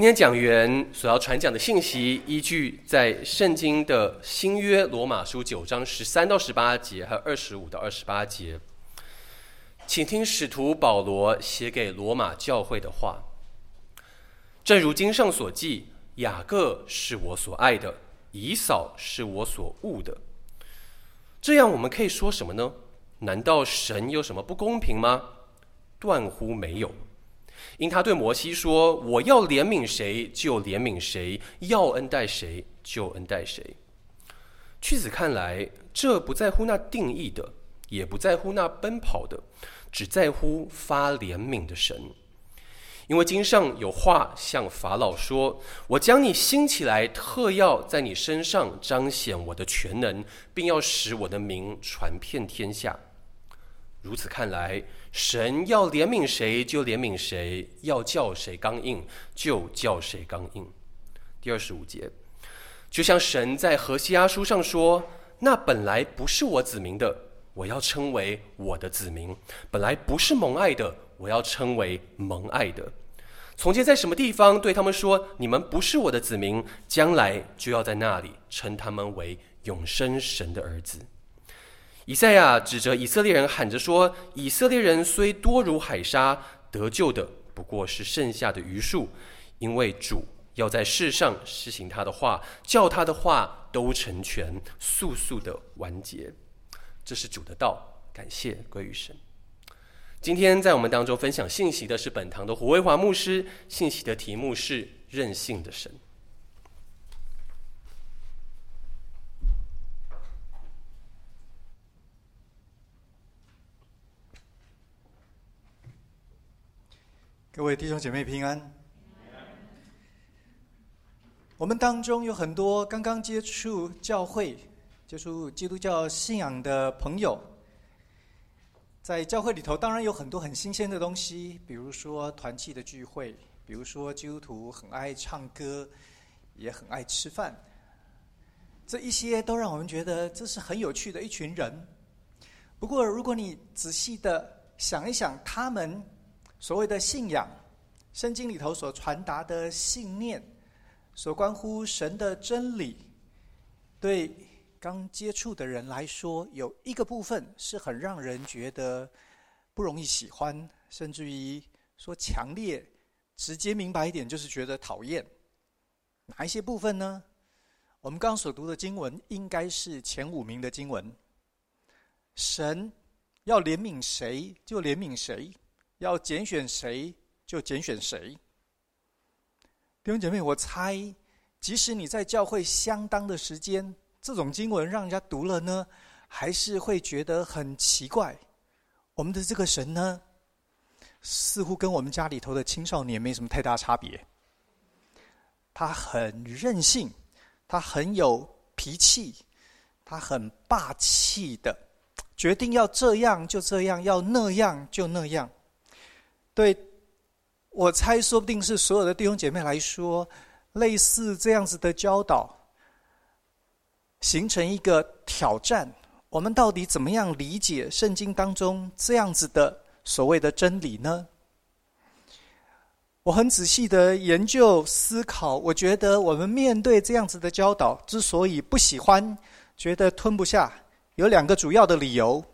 今天讲员所要传讲的信息，依据在圣经的新约罗马书九章十三到十八节，还有二十五到二十八节，请听使徒保罗写给罗马教会的话。正如经上所记，雅各是我所爱的，以扫是我所恶的。这样我们可以说什么呢？难道神有什么不公平吗？断乎没有。因他对摩西说：“我要怜悯谁就怜悯谁，要恩待谁就恩待谁。”据此看来，这不在乎那定义的，也不在乎那奔跑的，只在乎发怜悯的神。因为经上有话向法老说：“我将你兴起来，特要在你身上彰显我的全能，并要使我的名传遍天下。”如此看来，神要怜悯谁就怜悯谁，要叫谁刚硬就叫谁刚硬。第二十五节，就像神在何西阿书上说：“那本来不是我子民的，我要称为我的子民；本来不是蒙爱的，我要称为蒙爱的。”从前在什么地方对他们说：“你们不是我的子民”，将来就要在那里称他们为永生神的儿子。以赛亚指着以色列人喊着说：“以色列人虽多如海沙，得救的不过是剩下的余数，因为主要在世上施行他的话，叫他的话都成全，速速的完结。”这是主的道，感谢归于神。今天在我们当中分享信息的是本堂的胡卫华牧师，信息的题目是“任性的神”。各位弟兄姐妹平安。我们当中有很多刚刚接触教会、接触基督教信仰的朋友，在教会里头当然有很多很新鲜的东西，比如说团契的聚会，比如说基督徒很爱唱歌，也很爱吃饭，这一些都让我们觉得这是很有趣的一群人。不过，如果你仔细的想一想，他们。所谓的信仰，圣经里头所传达的信念，所关乎神的真理，对刚接触的人来说，有一个部分是很让人觉得不容易喜欢，甚至于说强烈、直接明白一点，就是觉得讨厌。哪一些部分呢？我们刚刚所读的经文，应该是前五名的经文。神要怜悯谁，就怜悯谁。要拣选谁就拣选谁。弟兄姐妹，我猜，即使你在教会相当的时间，这种经文让人家读了呢，还是会觉得很奇怪。我们的这个神呢，似乎跟我们家里头的青少年没什么太大差别。他很任性，他很有脾气，他很霸气的，决定要这样就这样，要那样就那样。对，我猜说不定是所有的弟兄姐妹来说，类似这样子的教导，形成一个挑战。我们到底怎么样理解圣经当中这样子的所谓的真理呢？我很仔细的研究思考，我觉得我们面对这样子的教导，之所以不喜欢，觉得吞不下，有两个主要的理由。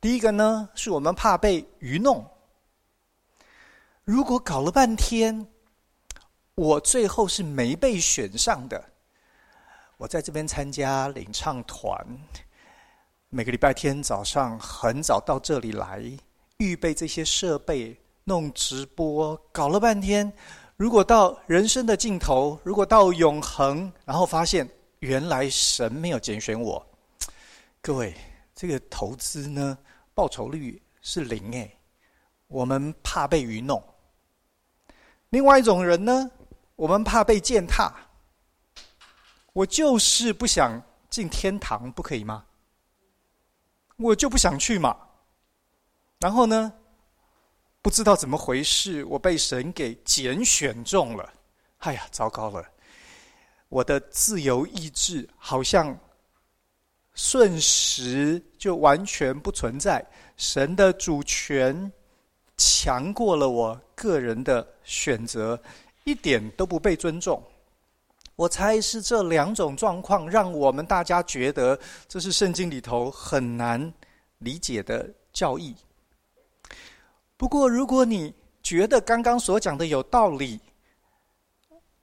第一个呢，是我们怕被愚弄。如果搞了半天，我最后是没被选上的。我在这边参加领唱团，每个礼拜天早上很早到这里来，预备这些设备，弄直播，搞了半天。如果到人生的尽头，如果到永恒，然后发现原来神没有拣选我，各位，这个投资呢，报酬率是零诶。我们怕被愚弄。另外一种人呢，我们怕被践踏。我就是不想进天堂，不可以吗？我就不想去嘛。然后呢，不知道怎么回事，我被神给拣选中了。哎呀，糟糕了！我的自由意志好像瞬时就完全不存在，神的主权强过了我个人的选择，一点都不被尊重。我猜是这两种状况，让我们大家觉得这是圣经里头很难理解的教义。不过，如果你觉得刚刚所讲的有道理，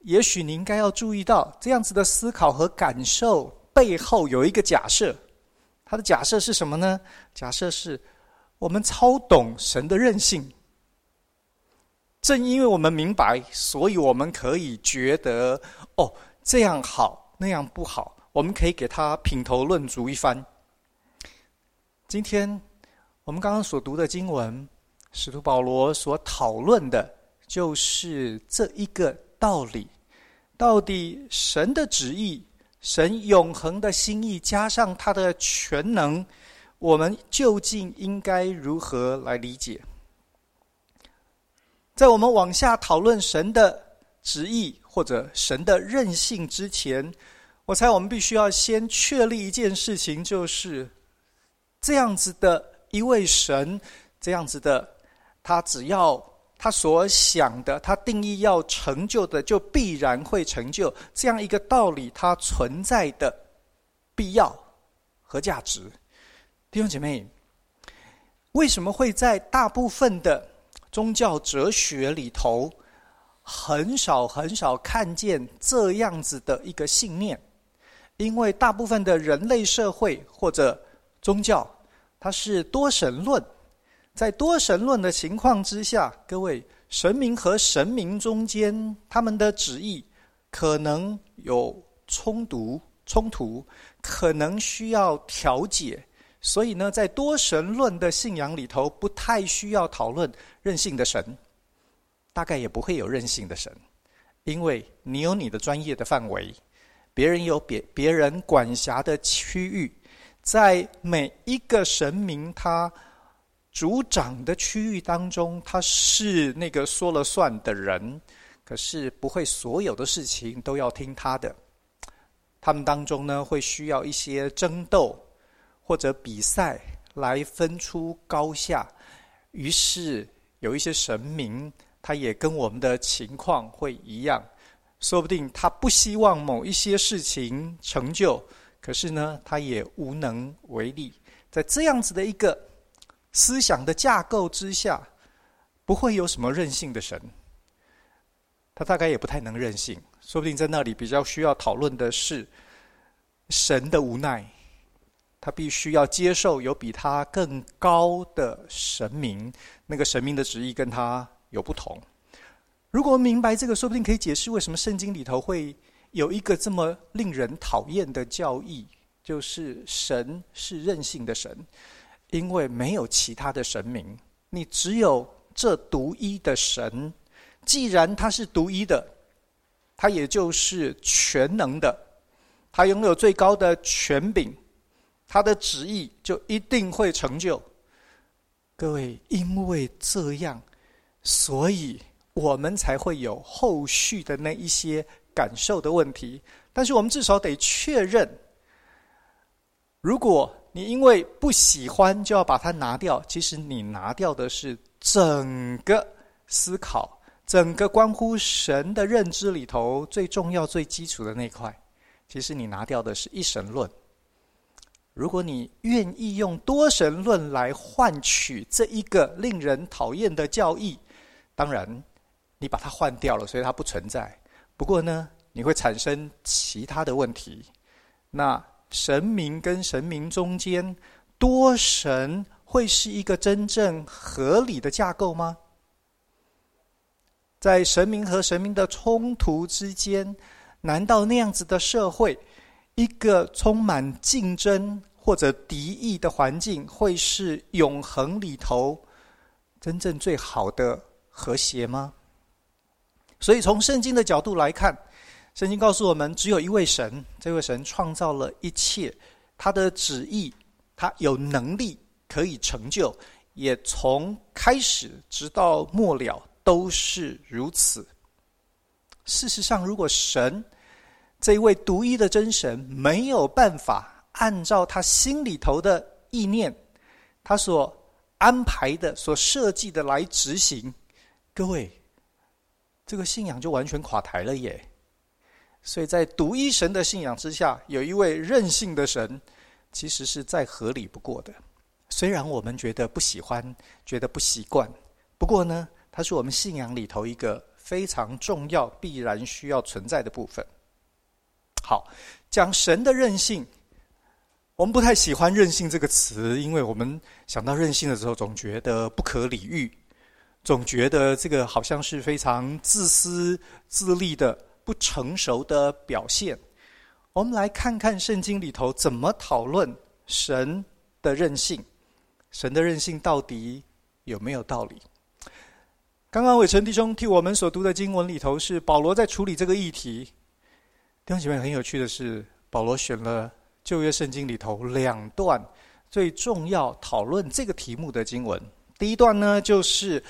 也许你应该要注意到，这样子的思考和感受背后有一个假设。它的假设是什么呢？假设是我们超懂神的任性。正因为我们明白，所以我们可以觉得哦，这样好，那样不好，我们可以给他品头论足一番。今天我们刚刚所读的经文，使徒保罗所讨论的就是这一个道理：到底神的旨意、神永恒的心意，加上他的全能，我们究竟应该如何来理解？在我们往下讨论神的旨意或者神的任性之前，我猜我们必须要先确立一件事情，就是这样子的一位神，这样子的，他只要他所想的，他定义要成就的，就必然会成就。这样一个道理，它存在的必要和价值。弟兄姐妹，为什么会在大部分的宗教哲学里头，很少很少看见这样子的一个信念，因为大部分的人类社会或者宗教，它是多神论。在多神论的情况之下，各位，神明和神明中间，他们的旨意可能有冲突，冲突可能需要调解。所以呢，在多神论的信仰里头，不太需要讨论任性的神，大概也不会有任性的神，因为你有你的专业的范围，别人有别别人管辖的区域，在每一个神明他主掌的区域当中，他是那个说了算的人，可是不会所有的事情都要听他的，他们当中呢，会需要一些争斗。或者比赛来分出高下，于是有一些神明，他也跟我们的情况会一样，说不定他不希望某一些事情成就，可是呢，他也无能为力。在这样子的一个思想的架构之下，不会有什么任性的神，他大概也不太能任性，说不定在那里比较需要讨论的是神的无奈。他必须要接受有比他更高的神明，那个神明的旨意跟他有不同。如果明白这个，说不定可以解释为什么圣经里头会有一个这么令人讨厌的教义，就是神是任性的神，因为没有其他的神明，你只有这独一的神。既然他是独一的，他也就是全能的，他拥有最高的权柄。他的旨意就一定会成就。各位，因为这样，所以我们才会有后续的那一些感受的问题。但是我们至少得确认，如果你因为不喜欢就要把它拿掉，其实你拿掉的是整个思考、整个关乎神的认知里头最重要、最基础的那块。其实你拿掉的是一神论。如果你愿意用多神论来换取这一个令人讨厌的教义，当然你把它换掉了，所以它不存在。不过呢，你会产生其他的问题。那神明跟神明中间，多神会是一个真正合理的架构吗？在神明和神明的冲突之间，难道那样子的社会，一个充满竞争，或者敌意的环境，会是永恒里头真正最好的和谐吗？所以，从圣经的角度来看，圣经告诉我们，只有一位神，这位神创造了一切，他的旨意，他有能力可以成就，也从开始直到末了都是如此。事实上，如果神这一位独一的真神没有办法，按照他心里头的意念，他所安排的、所设计的来执行。各位，这个信仰就完全垮台了耶。所以在独一神的信仰之下，有一位任性的神，其实是再合理不过的。虽然我们觉得不喜欢，觉得不习惯，不过呢，它是我们信仰里头一个非常重要、必然需要存在的部分。好，讲神的任性，我们不太喜欢“任性”这个词，因为我们想到任性的时候，总觉得不可理喻，总觉得这个好像是非常自私自利的。不成熟的表现，我们来看看圣经里头怎么讨论神的任性。神的任性到底有没有道理？刚刚伟成弟兄替我们所读的经文里头是保罗在处理这个议题。弟兄姐妹，很有趣的是，保罗选了旧约圣经里头两段最重要讨论这个题目的经文。第一段呢，就是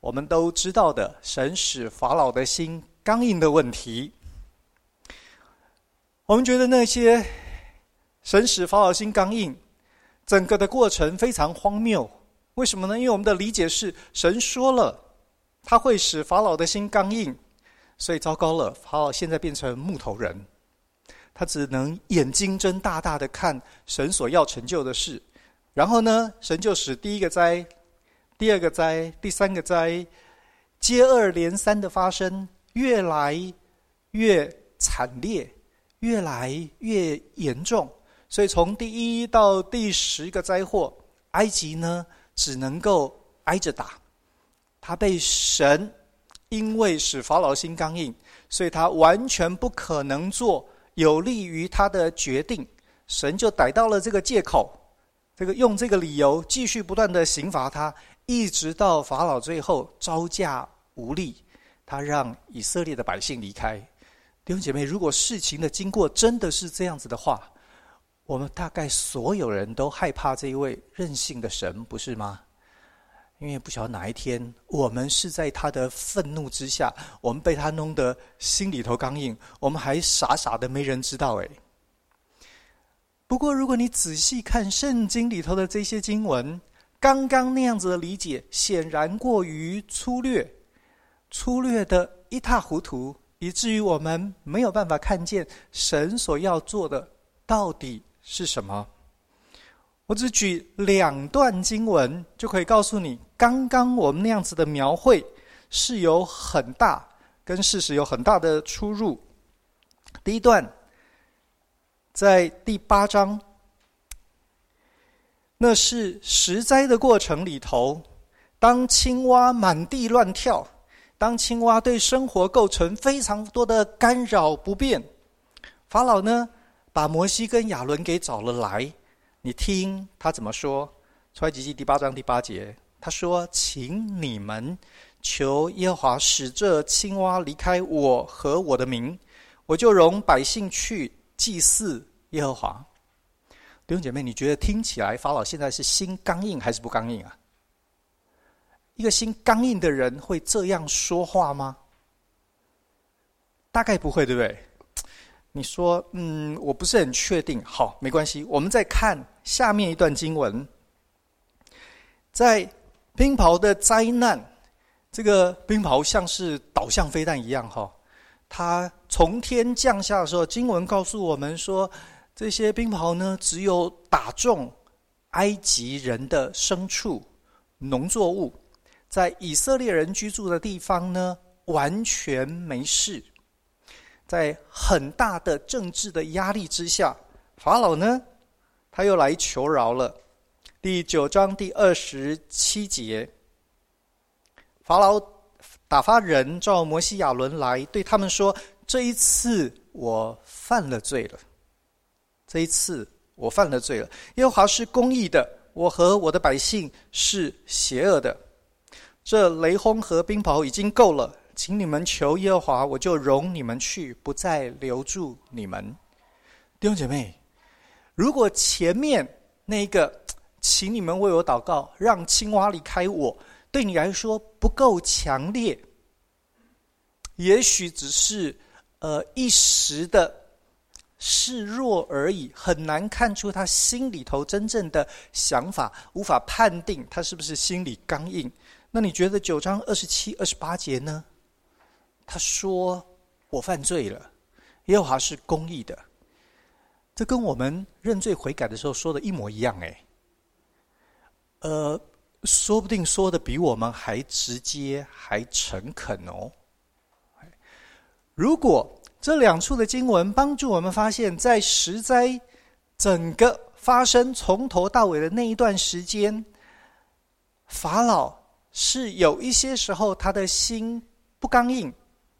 我们都知道的，神使法老的心。刚硬的问题，我们觉得那些神使法老心刚硬，整个的过程非常荒谬。为什么呢？因为我们的理解是，神说了他会使法老的心刚硬，所以糟糕了，法老现在变成木头人，他只能眼睛睁大大的看神所要成就的事。然后呢，神就使第一个灾、第二个灾、第三个灾接二连三的发生。越来越惨烈，越来越严重。所以从第一到第十个灾祸，埃及呢只能够挨着打。他被神因为使法老心刚硬，所以他完全不可能做有利于他的决定。神就逮到了这个借口，这个用这个理由继续不断的刑罚他，一直到法老最后招架无力。他让以色列的百姓离开。弟兄姐妹，如果事情的经过真的是这样子的话，我们大概所有人都害怕这一位任性的神，不是吗？因为不晓得哪一天，我们是在他的愤怒之下，我们被他弄得心里头刚硬，我们还傻傻的没人知道诶。不过，如果你仔细看圣经里头的这些经文，刚刚那样子的理解，显然过于粗略。粗略的一塌糊涂，以至于我们没有办法看见神所要做的到底是什么。我只举两段经文，就可以告诉你，刚刚我们那样子的描绘是有很大跟事实有很大的出入。第一段在第八章，那是十灾的过程里头，当青蛙满地乱跳。当青蛙对生活构成非常多的干扰不便，法老呢，把摩西跟亚伦给找了来。你听他怎么说？出埃及记第八章第八节，他说：“请你们求耶和华使这青蛙离开我和我的民，我就容百姓去祭祀耶和华。”弟兄姐妹，你觉得听起来法老现在是心刚硬还是不刚硬啊？一个心刚硬的人会这样说话吗？大概不会，对不对？你说，嗯，我不是很确定。好，没关系，我们再看下面一段经文。在冰雹的灾难，这个冰雹像是导向飞弹一样，哈，它从天降下的时候，经文告诉我们说，这些冰雹呢，只有打中埃及人的牲畜、农作物。在以色列人居住的地方呢，完全没事。在很大的政治的压力之下，法老呢，他又来求饶了。第九章第二十七节，法老打发人召摩西亚伦来，对他们说：“这一次我犯了罪了。这一次我犯了罪了。耶和华是公义的，我和我的百姓是邪恶的。”这雷轰和冰雹已经够了，请你们求耶和华，我就容你们去，不再留住你们。弟兄姐妹，如果前面那一个，请你们为我祷告，让青蛙离开我，对你来说不够强烈，也许只是呃一时的示弱而已，很难看出他心里头真正的想法，无法判定他是不是心里刚硬。那你觉得九章二十七、二十八节呢？他说我犯罪了，耶和华是公义的。这跟我们认罪悔改的时候说的一模一样哎。呃，说不定说的比我们还直接还诚恳哦。如果这两处的经文帮助我们发现，在十灾整个发生从头到尾的那一段时间，法老是有一些时候他的心不刚硬。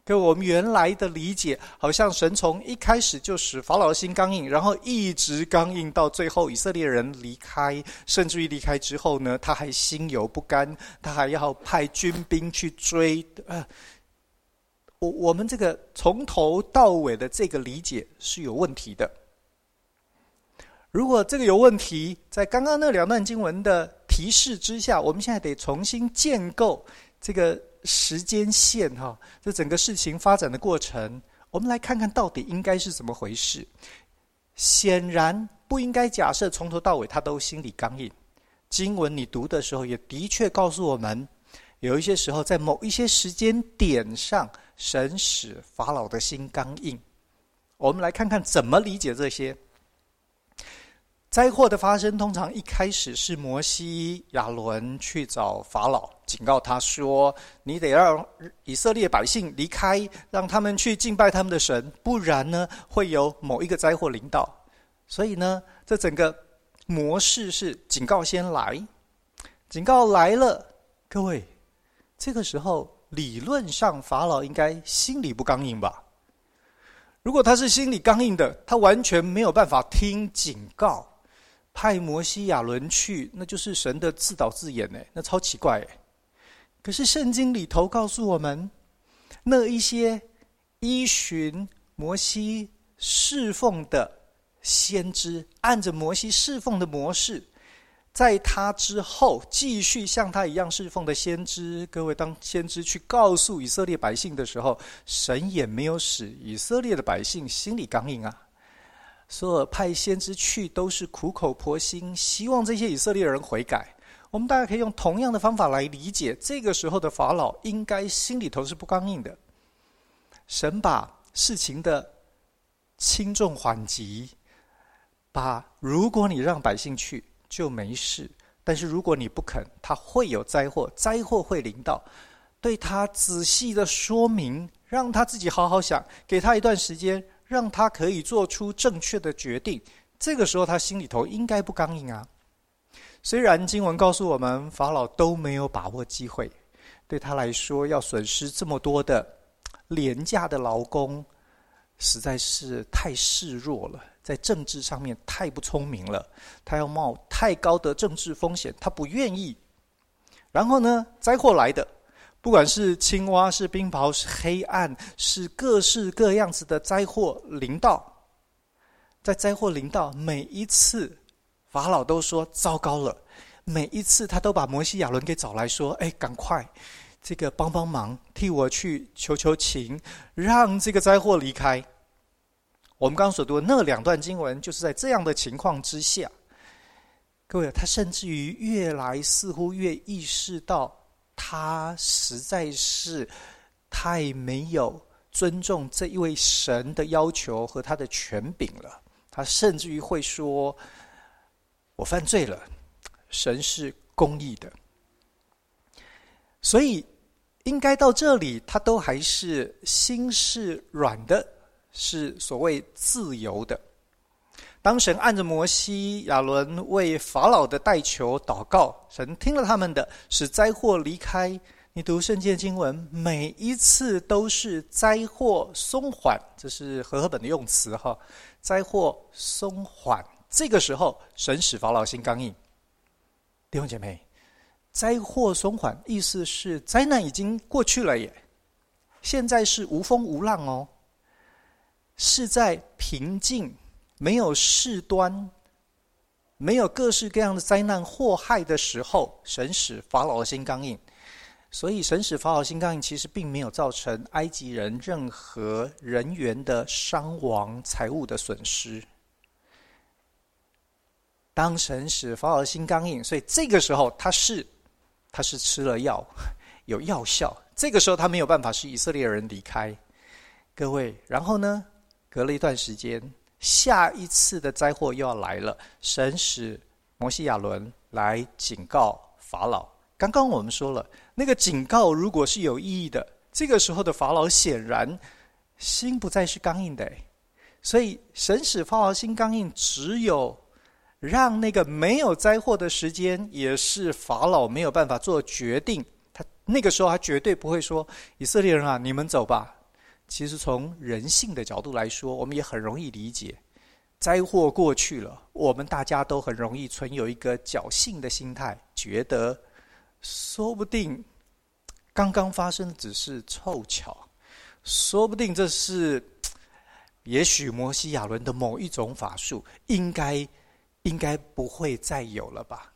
跟我们原来的理解，好像神从一开始就使法老心刚硬，然后一直刚硬到最后以色列人离开，甚至于离开之后呢，他还心有不甘，他还要派军兵去追。呃，我我们这个从头到尾的这个理解是有问题的。如果这个有问题，在刚刚那两段经文的提示之下，我们现在得重新建构这个。时间线哈，这整个事情发展的过程，我们来看看到底应该是怎么回事。显然不应该假设从头到尾他都心里刚硬。经文你读的时候，也的确告诉我们，有一些时候在某一些时间点上，神使法老的心刚硬。我们来看看怎么理解这些。灾祸的发生，通常一开始是摩西、亚伦去找法老，警告他说：“你得让以色列百姓离开，让他们去敬拜他们的神，不然呢，会有某一个灾祸临到。”所以呢，这整个模式是警告先来，警告来了，各位，这个时候理论上法老应该心里不刚硬吧？如果他是心里刚硬的，他完全没有办法听警告。派摩西亚伦去，那就是神的自导自演呢，那超奇怪诶。可是圣经里头告诉我们，那一些依循摩西侍奉的先知，按着摩西侍奉的模式，在他之后继续像他一样侍奉的先知，各位当先知去告诉以色列百姓的时候，神也没有使以色列的百姓心里刚硬啊。所有派先知去都是苦口婆心，希望这些以色列人悔改。我们大家可以用同样的方法来理解，这个时候的法老应该心里头是不刚硬的。神把事情的轻重缓急，把如果你让百姓去就没事，但是如果你不肯，他会有灾祸，灾祸会临到。对他仔细的说明，让他自己好好想，给他一段时间。让他可以做出正确的决定，这个时候他心里头应该不刚硬啊。虽然经文告诉我们法老都没有把握机会，对他来说要损失这么多的廉价的劳工，实在是太示弱了，在政治上面太不聪明了。他要冒太高的政治风险，他不愿意。然后呢，灾祸来的。不管是青蛙，是冰雹，是黑暗，是各式各样子的灾祸临到，在灾祸临到每一次，法老都说糟糕了。每一次他都把摩西亚伦给找来说：“哎，赶快，这个帮帮忙，替我去求求情，让这个灾祸离开。”我们刚刚所读的那两段经文，就是在这样的情况之下，各位，他甚至于越来似乎越意识到。他实在是太没有尊重这一位神的要求和他的权柄了。他甚至于会说：“我犯罪了，神是公义的。”所以，应该到这里，他都还是心是软的，是所谓自由的。当神按着摩西、亚伦为法老的代求祷告，神听了他们的，使灾祸离开。你读圣经经文，每一次都是灾祸松缓，这是和合本的用词哈。灾祸松缓，这个时候神使法老心刚硬。弟兄姐妹，灾祸松缓，意思是灾难已经过去了耶，现在是无风无浪哦，是在平静。没有事端，没有各式各样的灾难祸害的时候，神使法老的心刚硬。所以，神使法老心刚硬，其实并没有造成埃及人任何人员的伤亡、财物的损失。当神使法老的心刚硬，所以这个时候他是他是吃了药，有药效。这个时候他没有办法使以色列人离开。各位，然后呢？隔了一段时间，下一次的灾祸又要来了。神使摩西亚伦来警告法老。刚刚我们说了，那个警告如果是有意义的，这个时候的法老显然心不再是刚硬的。所以神使法老心刚硬，只有让那个没有灾祸的时间，也是法老没有办法做决定。他那个时候他绝对不会说：“以色列人啊，你们走吧。”其实从人性的角度来说，我们也很容易理解，灾祸过去了，我们大家都很容易存有一个侥幸的心态，觉得说不定刚刚发生的只是凑巧，说不定这是也许摩西亚伦的某一种法术，应该应该不会再有了吧？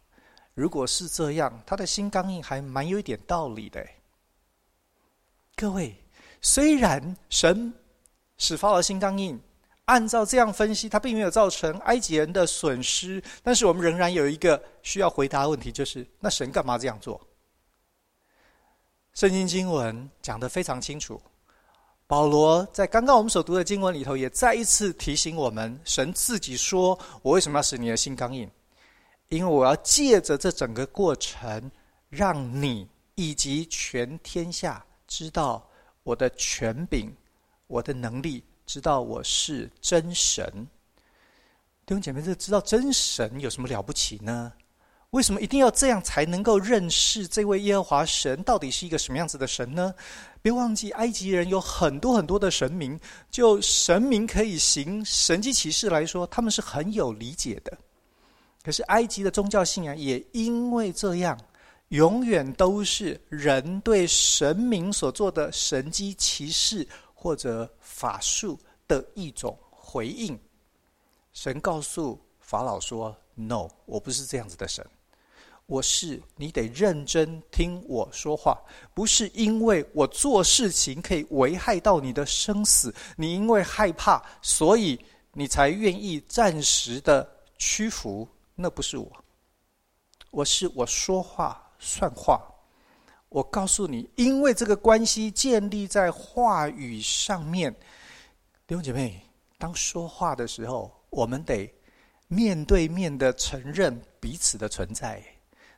如果是这样，他的心刚硬还蛮有一点道理的。各位。虽然神使法老心刚印，按照这样分析，他并没有造成埃及人的损失，但是我们仍然有一个需要回答的问题，就是那神干嘛这样做？圣经经文讲得非常清楚，保罗在刚刚我们所读的经文里头，也再一次提醒我们，神自己说：“我为什么要使你的心刚硬？因为我要借着这整个过程，让你以及全天下知道。”我的权柄，我的能力，知道我是真神。弟兄姐妹，这知道真神有什么了不起呢？为什么一定要这样才能够认识这位耶和华神到底是一个什么样子的神呢？别忘记，埃及人有很多很多的神明，就神明可以行神迹奇事来说，他们是很有理解的。可是埃及的宗教信仰也因为这样。永远都是人对神明所做的神迹奇事或者法术的一种回应。神告诉法老说：“No，我不是这样子的神。我是你得认真听我说话，不是因为我做事情可以危害到你的生死，你因为害怕，所以你才愿意暂时的屈服。那不是我。我是我说话。”算话，我告诉你，因为这个关系建立在话语上面。弟兄姐妹，当说话的时候，我们得面对面的承认彼此的存在，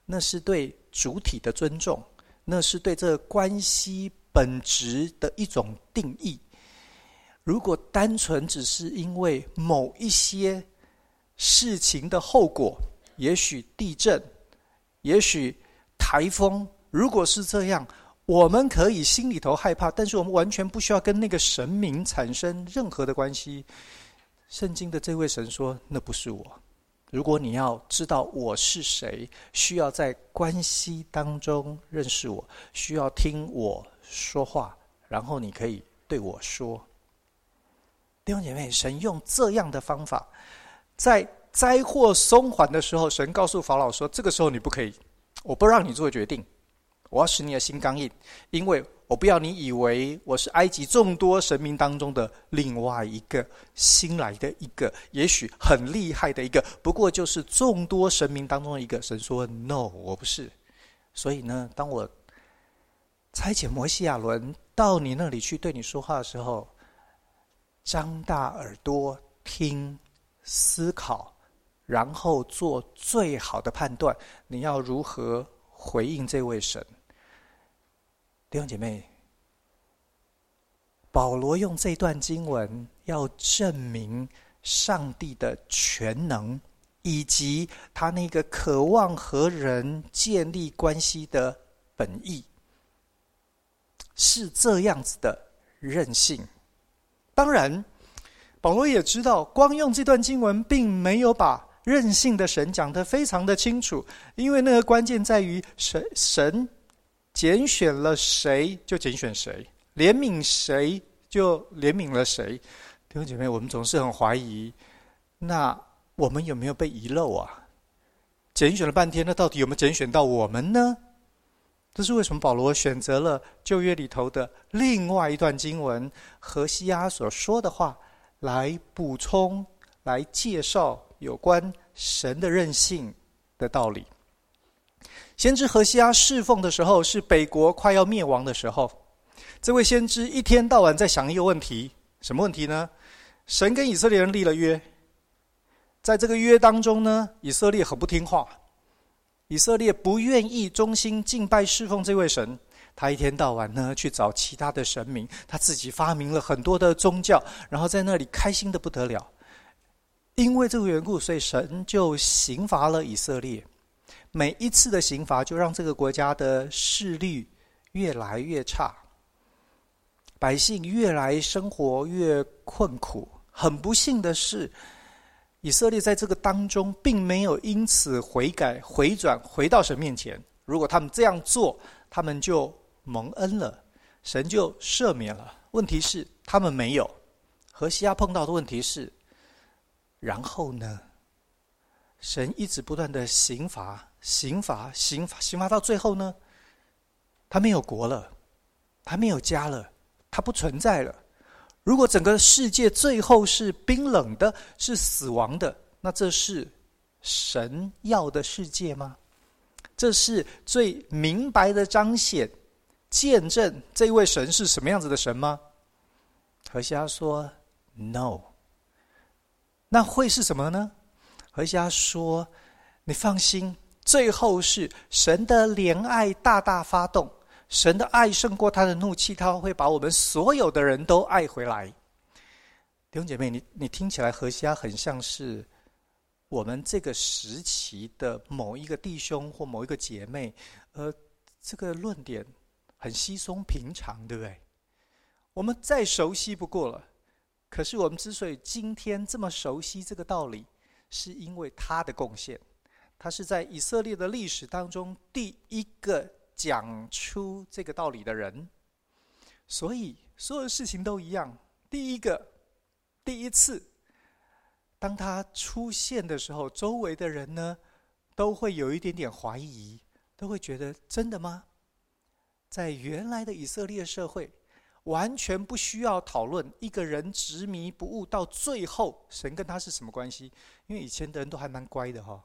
那是对主体的尊重，那是对这个关系本质的一种定义。如果单纯只是因为某一些事情的后果，也许地震，也许。台风，如果是这样，我们可以心里头害怕，但是我们完全不需要跟那个神明产生任何的关系。圣经的这位神说：“那不是我。如果你要知道我是谁，需要在关系当中认识我，需要听我说话，然后你可以对我说。”弟兄姐妹，神用这样的方法，在灾祸松缓的时候，神告诉法老说：“这个时候你不可以。”我不让你做决定，我要使你的心刚硬，因为我不要你以为我是埃及众多神明当中的另外一个新来的一个，也许很厉害的一个，不过就是众多神明当中的一个。神说：“No，我不是。”所以呢，当我差遣摩西亚伦到你那里去对你说话的时候，张大耳朵听，思考。然后做最好的判断，你要如何回应这位神？弟兄姐妹，保罗用这段经文要证明上帝的全能，以及他那个渴望和人建立关系的本意，是这样子的任性。当然，保罗也知道，光用这段经文并没有把。任性的神讲得非常的清楚，因为那个关键在于神神拣选了谁就拣选谁，怜悯谁就怜悯了谁。弟兄姐妹，我们总是很怀疑，那我们有没有被遗漏啊？拣选了半天，那到底有没有拣选到我们呢？这是为什么保罗选择了旧约里头的另外一段经文，何西阿所说的话来补充、来介绍。有关神的任性的道理，先知何西阿侍奉的时候，是北国快要灭亡的时候。这位先知一天到晚在想一个问题：什么问题呢？神跟以色列人立了约，在这个约当中呢，以色列很不听话，以色列不愿意忠心敬拜侍奉这位神。他一天到晚呢去找其他的神明，他自己发明了很多的宗教，然后在那里开心得不得了。因为这个缘故，所以神就刑罚了以色列。每一次的刑罚，就让这个国家的势力越来越差，百姓越来生活越困苦。很不幸的是，以色列在这个当中，并没有因此悔改、回转、回到神面前。如果他们这样做，他们就蒙恩了，神就赦免了。问题是他们没有。何西阿碰到的问题是，然后呢？神一直不断的刑罚、刑罚、刑罚、刑罚，到最后呢，他没有国了，他没有家了，他不存在了。如果整个世界最后是冰冷的、是死亡的，那这是神要的世界吗？这是最明白的彰显。见证这位神是什么样子的神吗？何西阿说：“No。”那会是什么呢？何西阿说：“你放心，最后是神的怜爱大大发动，神的爱胜过他的怒气，他会把我们所有的人都爱回来。”弟兄姐妹，你你听起来何西阿很像是我们这个时期的某一个弟兄或某一个姐妹，呃这个论点。很稀松平常，对不对？我们再熟悉不过了。可是我们之所以今天这么熟悉这个道理，是因为他的贡献。他是在以色列的历史当中第一个讲出这个道理的人。所以所有事情都一样。第一个，第一次，当他出现的时候，周围的人呢，都会有一点点怀疑，都会觉得真的吗？在原来的以色列社会，完全不需要讨论一个人执迷不悟，到最后神跟他是什么关系？因为以前的人都还蛮乖的哈，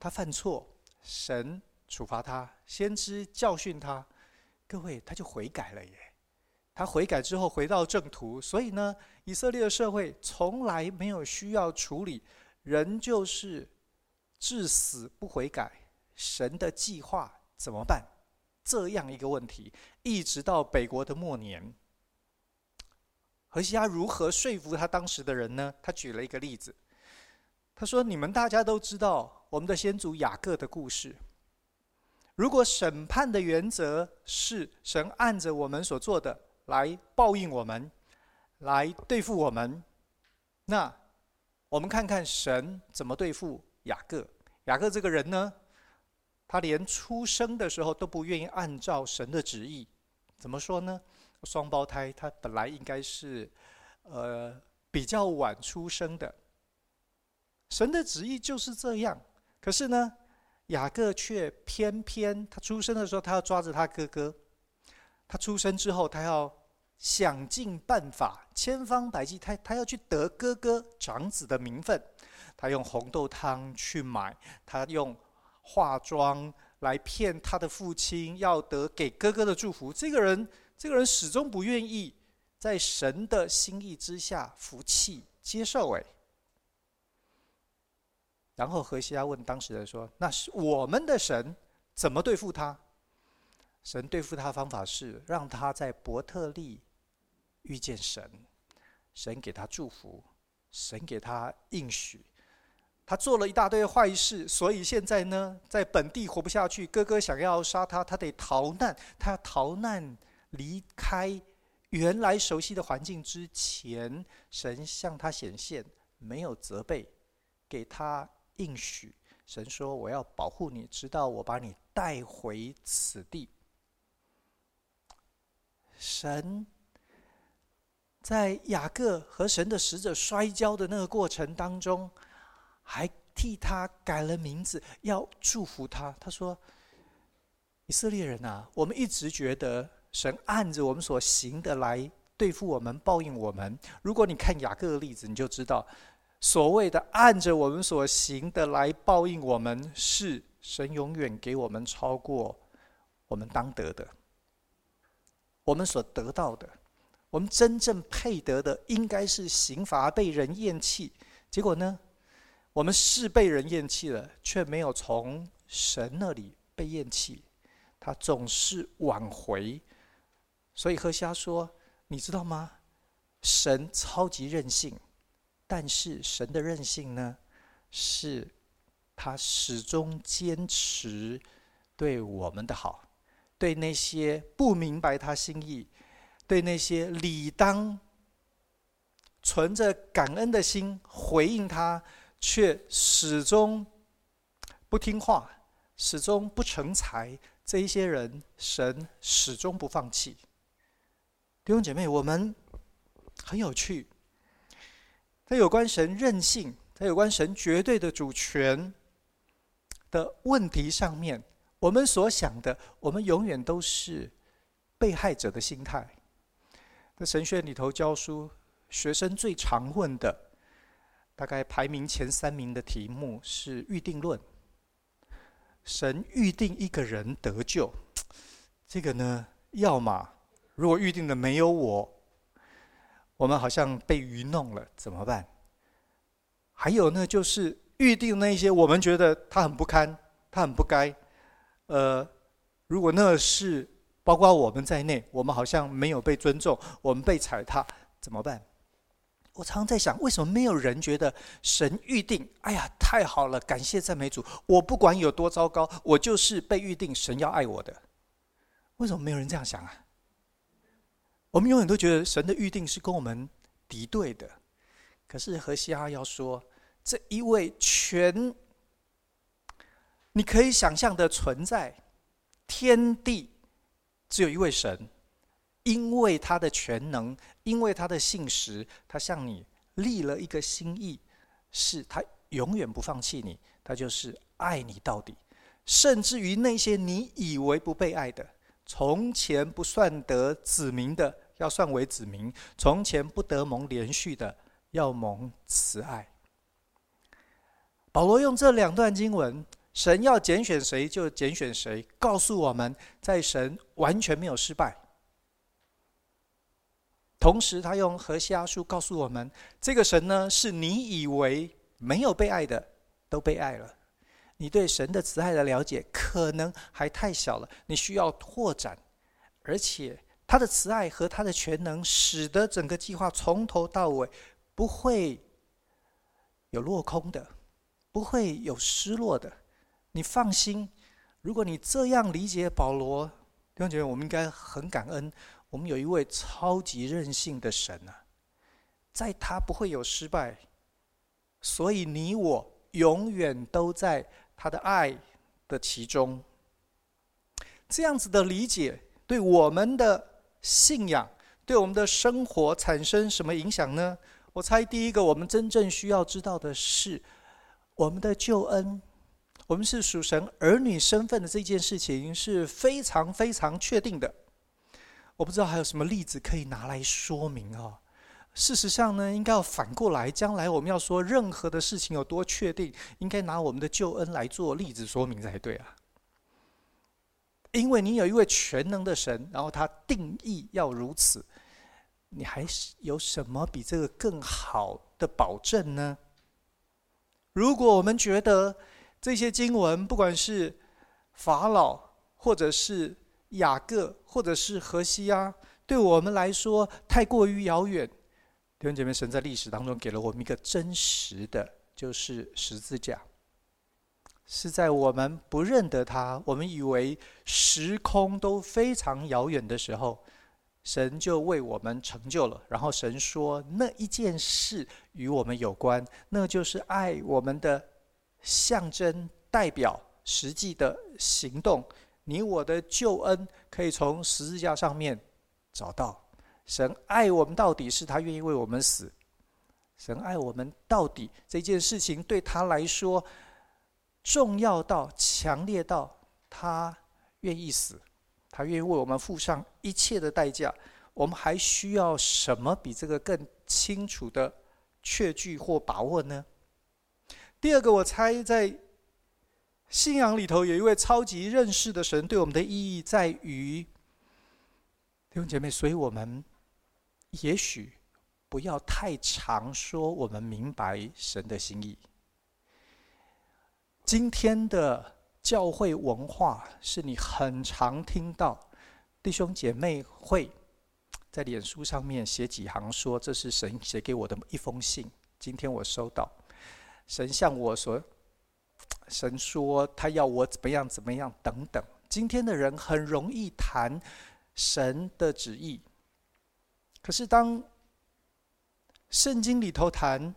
他犯错，神处罚他，先知教训他，各位他就悔改了耶。他悔改之后回到正途，所以呢，以色列的社会从来没有需要处理人就是至死不悔改，神的计划怎么办？这样一个问题，一直到北国的末年，何西阿如何说服他当时的人呢？他举了一个例子，他说：“你们大家都知道我们的先祖雅各的故事。如果审判的原则是神按着我们所做的来报应我们，来对付我们，那我们看看神怎么对付雅各。雅各这个人呢？”他连出生的时候都不愿意按照神的旨意，怎么说呢？双胞胎，他本来应该是，呃，比较晚出生的。神的旨意就是这样，可是呢，雅各却偏偏他出生的时候，他要抓着他哥哥。他出生之后，他要想尽办法，千方百计，他他要去得哥哥长子的名分。他用红豆汤去买，他用。化妆来骗他的父亲，要得给哥哥的祝福。这个人，这个人始终不愿意在神的心意之下服气接受。哎，然后何西阿问当时人说：“那是我们的神怎么对付他？神对付他的方法是让他在伯特利遇见神，神给他祝福，神给他应许。”他做了一大堆坏事，所以现在呢，在本地活不下去。哥哥想要杀他，他得逃难。他逃难离开原来熟悉的环境之前，神向他显现，没有责备，给他应许。神说：“我要保护你，直到我把你带回此地。”神在雅各和神的使者摔跤的那个过程当中。还替他改了名字，要祝福他。他说：“以色列人啊，我们一直觉得神按着我们所行的来对付我们、报应我们。如果你看雅各的例子，你就知道，所谓的按着我们所行的来报应我们，是神永远给我们超过我们当得的，我们所得到的，我们真正配得的，应该是刑罚被人厌弃。结果呢，我们是被人厌弃了，却没有从神那里被厌弃，他总是挽回。所以何西阿说：“你知道吗？神超级任性，但是神的任性呢，是他始终坚持对我们的好。”对那些不明白他心意，对那些理当存着感恩的心回应他，却始终不听话、始终不成才，这一些人，神始终不放弃。弟兄姐妹，我们很有趣，在有关神任性，在有关神绝对的主权的问题上面。我们所想的，我们永远都是被害者的心态。在神学里头教书，学生最常问的，大概排名前三名的题目是预定论。神预定一个人得救，这个呢，要么如果预定的没有我，我们好像被愚弄了，怎么办？还有呢，就是预定那些我们觉得他很不堪，他很不该。呃，如果那是包括我们在内，我们好像没有被尊重，我们被踩踏，怎么办？我常常在想，为什么没有人觉得神预定？哎呀，太好了，感谢赞美主！我不管有多糟糕，我就是被预定，神要爱我的。为什么没有人这样想啊？我们永远都觉得神的预定是跟我们敌对的。可是何西阿要说，这一位全。你可以想象的存在，天地只有一位神，因为他的全能，因为他的信实，他向你立了一个心意，是他永远不放弃你，他就是爱你到底，甚至于那些你以为不被爱的，从前不算得子民的，要算为子民；从前不得蒙连续的，要蒙慈爱。保罗用这两段经文。神要拣选谁就拣选谁，告诉我们在神完全没有失败。同时，他用何西阿书告诉我们，这个神呢，是你以为没有被爱的，都被爱了。你对神的慈爱的了解可能还太小了，你需要拓展。而且，他的慈爱和他的全能，使得整个计划从头到尾不会有落空的，不会有失落的。你放心，如果你这样理解保罗，弟兄姐妹，我们应该很感恩。我们有一位超级任性的神啊，在他不会有失败，所以你我永远都在他的爱的其中。这样子的理解，对我们的信仰，对我们的生活产生什么影响呢？我猜，第一个，我们真正需要知道的是，我们的救恩。我们是属神儿女身份的这件事情是非常非常确定的。我不知道还有什么例子可以拿来说明啊？事实上呢，应该要反过来，将来我们要说任何的事情有多确定，应该拿我们的救恩来做例子说明才对啊。因为你有一位全能的神，然后他定义要如此，你还是有什么比这个更好的保证呢？如果我们觉得，这些经文，不管是法老，或者是雅各，或者是何西啊，对我们来说太过于遥远。弟兄姐妹，神在历史当中给了我们一个真实的，就是十字架，是在我们不认得他，我们以为时空都非常遥远的时候，神就为我们成就了。然后神说，那一件事与我们有关，那就是爱我们的。象征代表实际的行动，你我的救恩可以从十字架上面找到。神爱我们到底，是他愿意为我们死。神爱我们到底这件事情对他来说重要到强烈到他愿意死，他愿意为我们付上一切的代价。我们还需要什么比这个更清楚的确据或把握呢？第二个，我猜在信仰里头有一位超级认识的神，对我们的意义在于，弟兄姐妹，所以我们也许不要太常说我们明白神的心意。今天的教会文化是你很常听到弟兄姐妹会在脸书上面写几行说，这是神写给我的一封信，今天我收到，神向我说。神说他要我怎么样怎么样等等。今天的人很容易谈神的旨意，可是当圣经里头谈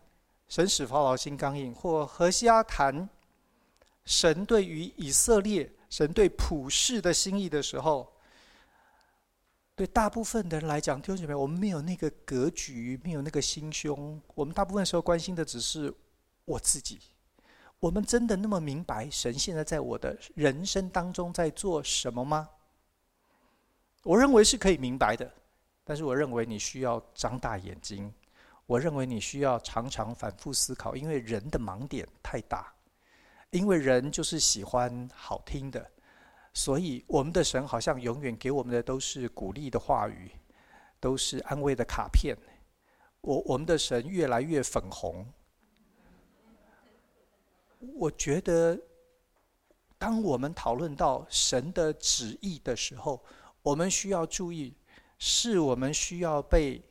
神使法老心刚硬，或何西阿谈神对于以色列、神对普世的心意的时候，对大部分的人来讲，弟兄姐妹，我们没有那个格局，没有那个心胸，我们大部分时候关心的只是我自己。我们真的那么明白神现在在我的人生当中在做什么吗？我认为是可以明白的，但是我认为你需要张大眼睛。我认为你需要常常反复思考，因为人的盲点太大，因为人就是喜欢好听的，所以我们的神好像永远给我们的都是鼓励的话语，都是安慰的卡片。我我们的神越来越粉红。我觉得，当我们讨论到神的旨意的时候，我们需要注意，是我们需要被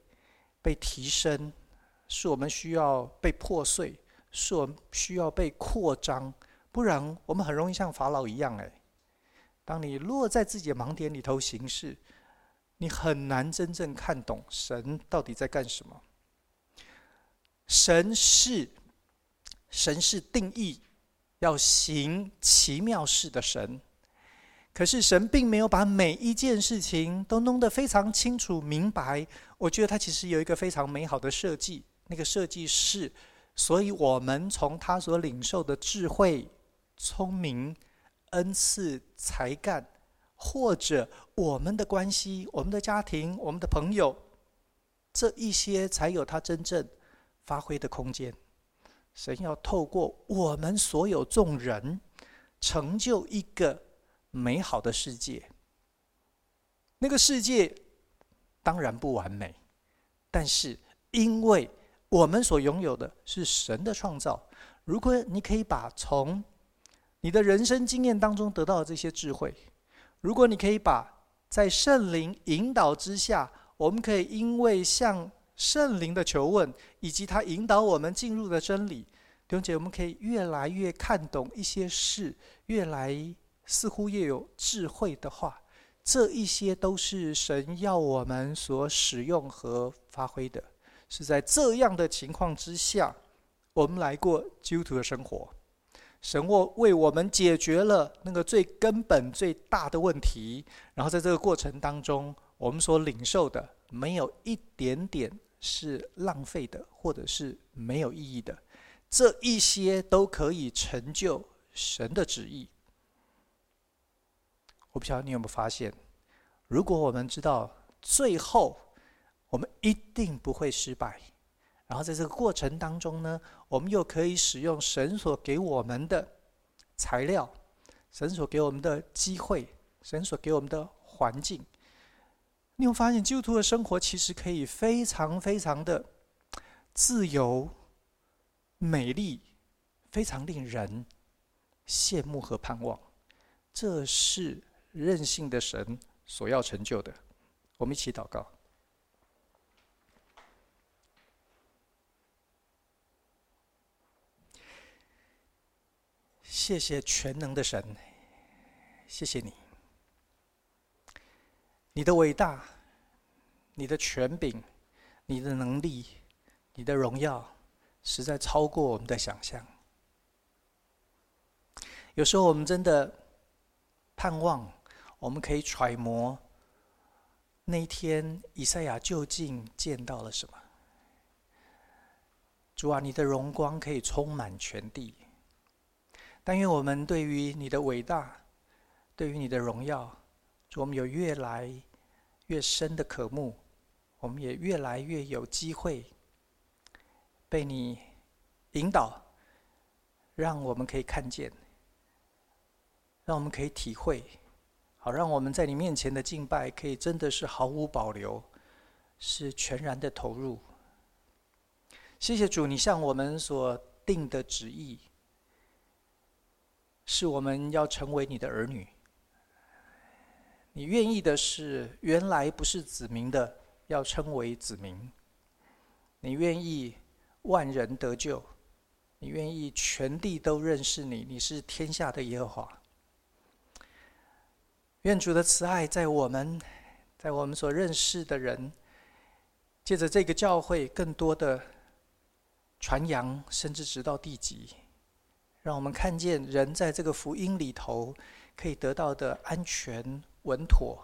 被提升，是我们需要被破碎，是我们需要被扩张，不然我们很容易像法老一样。哎，当你落在自己的盲点里头行事，你很难真正看懂神到底在干什么。神是。神是定义要行奇妙事的神，可是神并没有把每一件事情都弄得非常清楚明白。我觉得他其实有一个非常美好的设计，那个设计是，所以我们从他所领受的智慧、聪明、恩赐、才干，或者我们的关系、我们的家庭、我们的朋友，这一些才有他真正发挥的空间。神要透过我们所有众人，成就一个美好的世界。那个世界当然不完美，但是因为我们所拥有的是神的创造，如果你可以把从你的人生经验当中得到的这些智慧，如果你可以把在圣灵引导之下，我们可以因为向。圣灵的求问，以及他引导我们进入的真理，弟兄姐，我们可以越来越看懂一些事，越来似乎越有智慧的话，这一些都是神要我们所使用和发挥的。是在这样的情况之下，我们来过基督徒的生活。神我为我们解决了那个最根本、最大的问题，然后在这个过程当中，我们所领受的没有一点点。是浪费的，或者是没有意义的，这一些都可以成就神的旨意。我不晓得你有没有发现，如果我们知道最后我们一定不会失败，然后在这个过程当中呢，我们又可以使用神所给我们的材料，神所给我们的机会，神所给我们的环境。你会发现，基督徒的生活其实可以非常非常的自由、美丽，非常令人羡慕和盼望。这是任性的神所要成就的。我们一起祷告。谢谢全能的神，谢谢你。你的伟大，你的权柄，你的能力，你的荣耀，实在超过我们的想象。有时候我们真的盼望，我们可以揣摩那一天以赛亚究竟见到了什么。主啊，你的荣光可以充满全地。但愿我们对于你的伟大，对于你的荣耀。主我们有越来越深的渴慕，我们也越来越有机会被你引导，让我们可以看见让我们可以体会，好让我们在你面前的敬拜可以真的是毫无保留，是全然的投入。谢谢主，你向我们所定的旨意，是我们要成为你的儿女。你愿意的是，原来不是子民的，要称为子民。你愿意万人得救，你愿意全地都认识你，你是天下的耶和华。愿主的慈爱在我们，在我们所认识的人，借着这个教会，更多的传扬，甚至直到地极，让我们看见人在这个福音里头可以得到的安全、稳妥，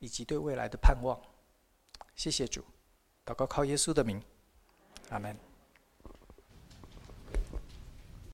以及对未来的盼望。谢谢主，祷告靠耶稣的名，阿门。